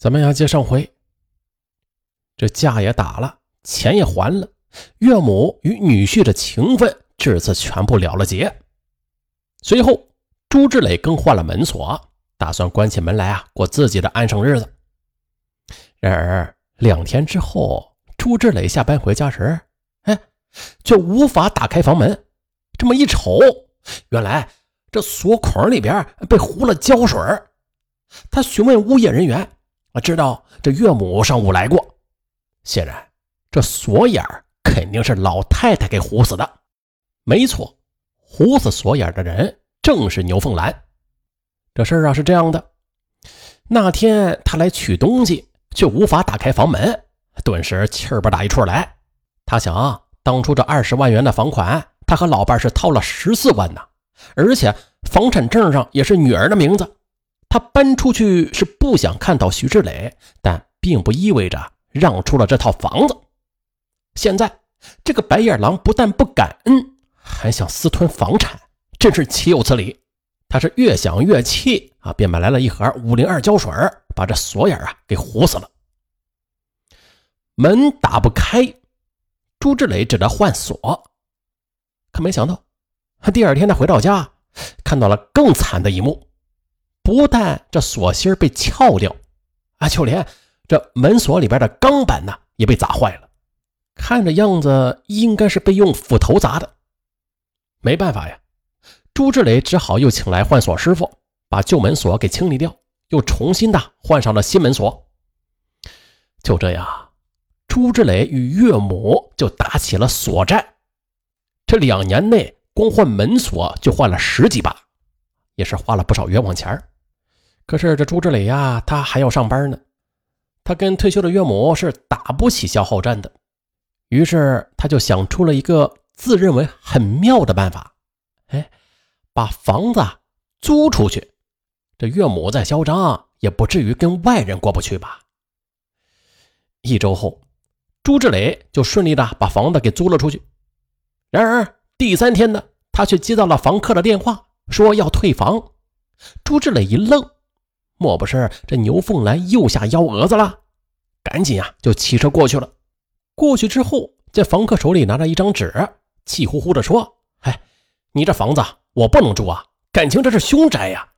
咱们要接上回，这架也打了，钱也还了，岳母与女婿的情分至此全部了了结。随后，朱志磊更换了门锁，打算关起门来啊，过自己的安生日子。然而两天之后，朱志磊下班回家时，哎，却无法打开房门。这么一瞅，原来这锁孔里边被糊了胶水他询问物业人员。我知道这岳母上午来过，显然这锁眼肯定是老太太给糊死的。没错，糊死锁眼的人正是牛凤兰。这事儿啊是这样的：那天他来取东西，却无法打开房门，顿时气儿不打一处来。他想，当初这二十万元的房款，他和老伴是掏了十四万呢，而且房产证上也是女儿的名字。他搬出去是不想看到徐志磊，但并不意味着让出了这套房子。现在这个白眼狼不但不感恩，还想私吞房产，真是岂有此理！他是越想越气啊，便买来了一盒五零二胶水，把这锁眼啊给糊死了。门打不开，朱志磊只得换锁。可没想到，第二天他回到家，看到了更惨的一幕。不但这锁芯被撬掉，啊，就连这门锁里边的钢板呢也被砸坏了，看着样子应该是被用斧头砸的。没办法呀，朱志磊只好又请来换锁师傅，把旧门锁给清理掉，又重新的换上了新门锁。就这样，朱志磊与岳母就打起了锁战。这两年内，光换门锁就换了十几把，也是花了不少冤枉钱可是这朱志磊呀，他还要上班呢，他跟退休的岳母是打不起消耗战的，于是他就想出了一个自认为很妙的办法，哎，把房子租出去，这岳母再嚣张也不至于跟外人过不去吧。一周后，朱志磊就顺利的把房子给租了出去，然而第三天呢，他却接到了房客的电话，说要退房，朱志磊一愣。莫不是这牛凤兰又下幺蛾子了？赶紧啊，就骑车过去了。过去之后，这房客手里拿着一张纸，气呼呼地说：“哎，你这房子我不能住啊，感情这是凶宅呀！”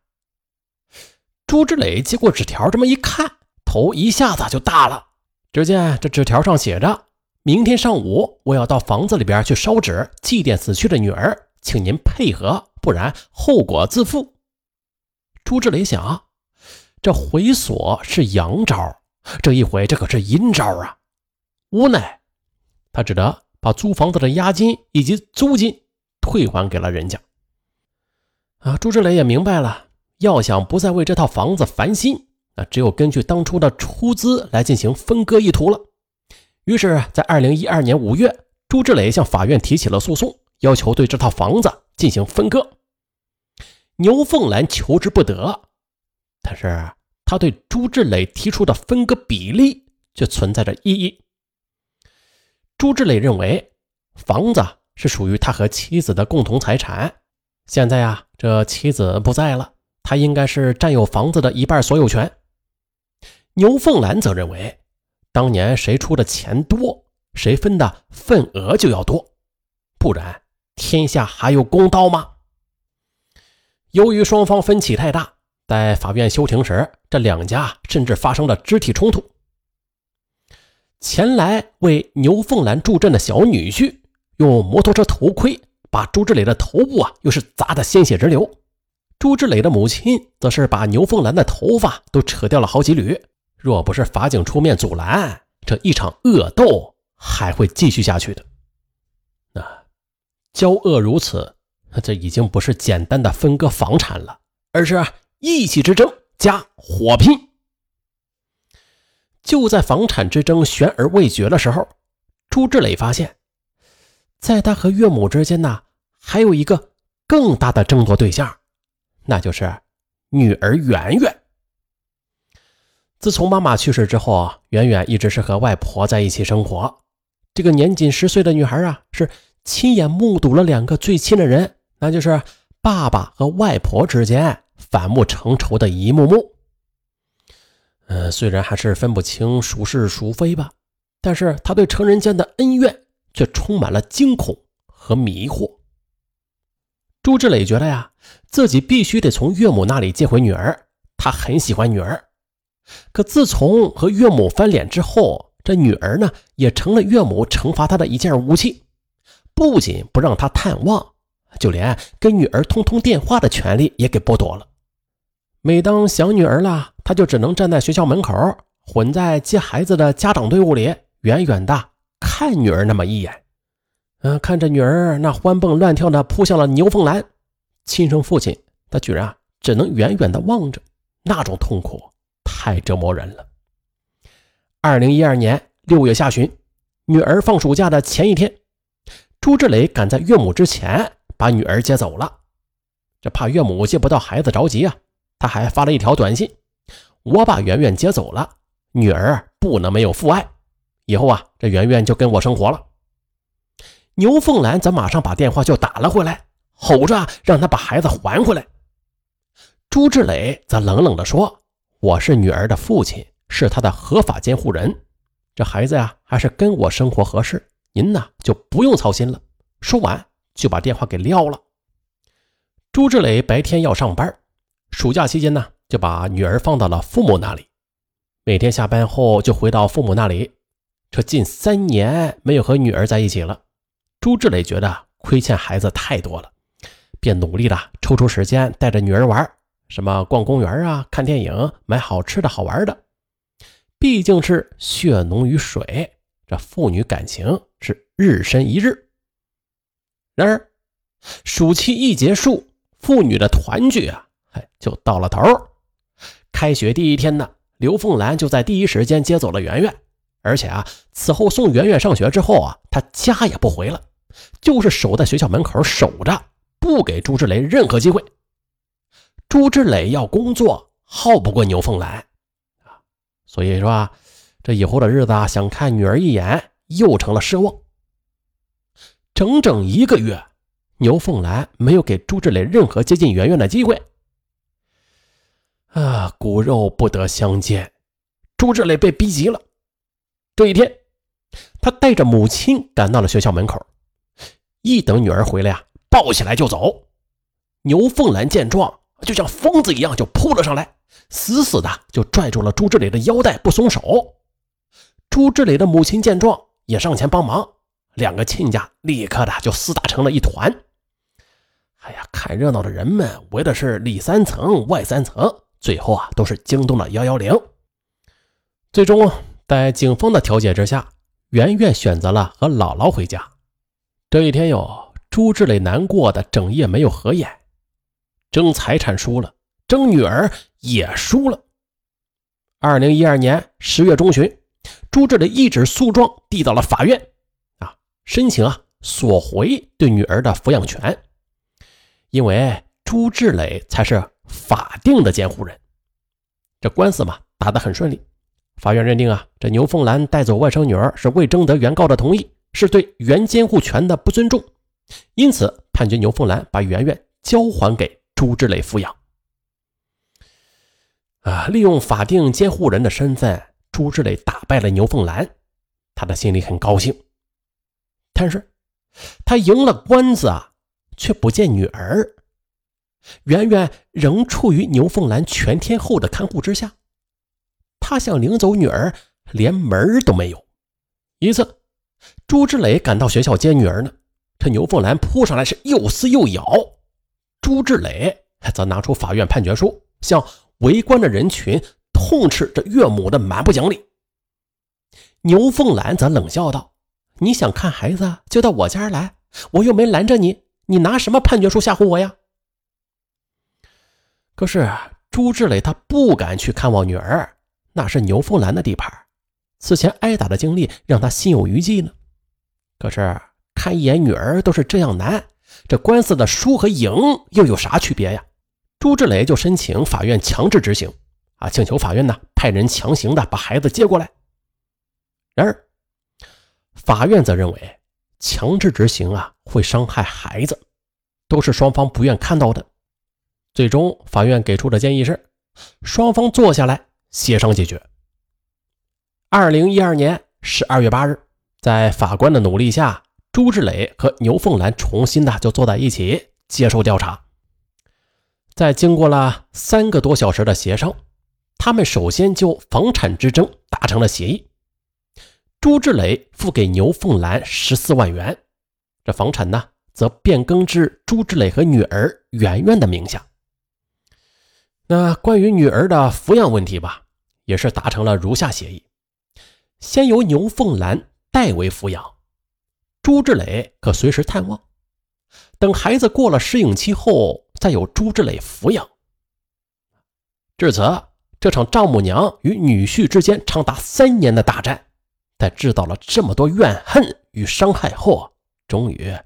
朱志磊接过纸条，这么一看，头一下子就大了。只见这纸条上写着：“明天上午我要到房子里边去烧纸祭奠死去的女儿，请您配合，不然后果自负。”朱志磊想。这回锁是阳招，这一回这可是阴招啊！无奈，他只得把租房子的押金以及租金退还给了人家。啊，朱志磊也明白了，要想不再为这套房子烦心，那只有根据当初的出资来进行分割意图了。于是，在二零一二年五月，朱志磊向法院提起了诉讼，要求对这套房子进行分割。牛凤兰求之不得。但是他对朱志磊提出的分割比例却存在着异议。朱志磊认为，房子是属于他和妻子的共同财产，现在啊，这妻子不在了，他应该是占有房子的一半所有权。牛凤兰则认为，当年谁出的钱多，谁分的份额就要多，不然天下还有公道吗？由于双方分歧太大。在法院休庭时，这两家甚至发生了肢体冲突。前来为牛凤兰助阵的小女婿用摩托车头盔把朱志磊的头部啊，又是砸得鲜血直流。朱志磊的母亲则是把牛凤兰的头发都扯掉了好几缕。若不是法警出面阻拦，这一场恶斗还会继续下去的。那交恶如此，这已经不是简单的分割房产了，而是……意气之争加火拼，就在房产之争悬而未决的时候，朱志磊发现，在他和岳母之间呢，还有一个更大的争夺对象，那就是女儿圆圆。自从妈妈去世之后啊，圆圆一直是和外婆在一起生活。这个年仅十岁的女孩啊，是亲眼目睹了两个最亲的人，那就是爸爸和外婆之间。反目成仇的一幕幕，呃，虽然还是分不清孰是孰非吧，但是他对成人间的恩怨却充满了惊恐和迷惑。朱志磊觉得呀，自己必须得从岳母那里接回女儿，他很喜欢女儿。可自从和岳母翻脸之后，这女儿呢，也成了岳母惩罚他的一件武器，不仅不让他探望，就连跟女儿通通电话的权利也给剥夺了。每当想女儿了，他就只能站在学校门口，混在接孩子的家长队伍里，远远的看女儿那么一眼。嗯，看着女儿那欢蹦乱跳的扑向了牛凤兰，亲生父亲他居然只能远远的望着，那种痛苦太折磨人了。二零一二年六月下旬，女儿放暑假的前一天，朱志磊赶在岳母之前把女儿接走了。这怕岳母接不到孩子着急啊。他还发了一条短信：“我把圆圆接走了，女儿不能没有父爱。以后啊，这圆圆就跟我生活了。”牛凤兰则马上把电话就打了回来，吼着让他把孩子还回来。朱志磊则冷冷地说：“我是女儿的父亲，是她的合法监护人，这孩子呀，还是跟我生活合适，您呢就不用操心了。”说完就把电话给撂了。朱志磊白天要上班。暑假期间呢，就把女儿放到了父母那里，每天下班后就回到父母那里。这近三年没有和女儿在一起了，朱志磊觉得亏欠孩子太多了，便努力的抽出时间带着女儿玩，什么逛公园啊、看电影、买好吃的好玩的。毕竟是血浓于水，这父女感情是日深一日。然而，暑期一结束，父女的团聚啊。哎，就到了头。开学第一天呢，刘凤兰就在第一时间接走了圆圆，而且啊，此后送圆圆上学之后啊，她家也不回了，就是守在学校门口守着，不给朱志磊任何机会。朱志磊要工作，耗不过牛凤兰啊，所以说啊，这以后的日子啊，想看女儿一眼又成了奢望。整整一个月，牛凤兰没有给朱志磊任何接近圆圆的机会。啊，骨肉不得相见，朱志磊被逼急了。这一天，他带着母亲赶到了学校门口，一等女儿回来呀，抱起来就走。牛凤兰见状，就像疯子一样就扑了上来，死死的就拽住了朱志磊的腰带不松手。朱志磊的母亲见状也上前帮忙，两个亲家立刻的就厮打成了一团。哎呀，看热闹的人们围的是里三层外三层。最后啊，都是惊动了幺幺零。最终，在警方的调解之下，圆圆选择了和姥姥回家。这一天哟，朱志磊难过的整夜没有合眼。争财产输了，争女儿也输了。二零一二年十月中旬，朱志磊一纸诉状递到了法院，啊，申请啊索回对女儿的抚养权，因为朱志磊才是。法定的监护人，这官司嘛打得很顺利。法院认定啊，这牛凤兰带走外甥女儿是未征得原告的同意，是对原监护权的不尊重，因此判决牛凤兰把圆圆交还给朱志磊抚养。啊，利用法定监护人的身份，朱志磊打败了牛凤兰，他的心里很高兴。但是，他赢了官司啊，却不见女儿。圆圆仍处于牛凤兰全天候的看护之下，他想领走女儿，连门都没有。一次，朱志磊赶到学校接女儿呢，这牛凤兰扑上来是又撕又咬，朱志磊则拿出法院判决书，向围观的人群痛斥这岳母的蛮不讲理。牛凤兰则冷笑道：“你想看孩子就到我家来，我又没拦着你，你拿什么判决书吓唬我呀？”可是朱志磊他不敢去看望女儿，那是牛凤兰的地盘。此前挨打的经历让他心有余悸呢。可是看一眼女儿都是这样难，这官司的输和赢又有啥区别呀？朱志磊就申请法院强制执行，啊，请求法院呢派人强行的把孩子接过来。然而，法院则认为强制执行啊会伤害孩子，都是双方不愿看到的。最终，法院给出的建议是，双方坐下来协商解决。二零一二年十二月八日，在法官的努力下，朱志磊和牛凤兰重新的就坐在一起接受调查。在经过了三个多小时的协商，他们首先就房产之争达成了协议。朱志磊付给牛凤兰十四万元，这房产呢，则变更至朱志磊和女儿圆圆的名下。那关于女儿的抚养问题吧，也是达成了如下协议：先由牛凤兰代为抚养，朱志磊可随时探望。等孩子过了适应期后，再由朱志磊抚养。至此，这场丈母娘与女婿之间长达三年的大战，在制造了这么多怨恨与伤害后，终于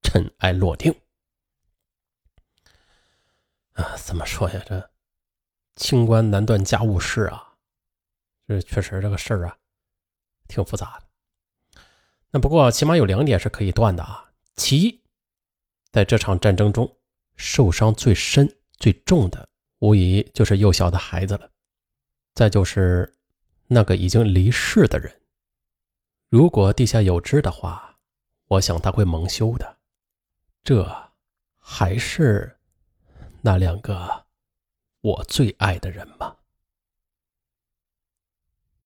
尘埃落定。啊，怎么说呀？这清官难断家务事啊！这确实这个事儿啊，挺复杂的。那不过起码有两点是可以断的啊。其一，在这场战争中，受伤最深、最重的，无疑就是幼小的孩子了。再就是那个已经离世的人。如果地下有知的话，我想他会蒙羞的。这还是那两个我最爱的人吧？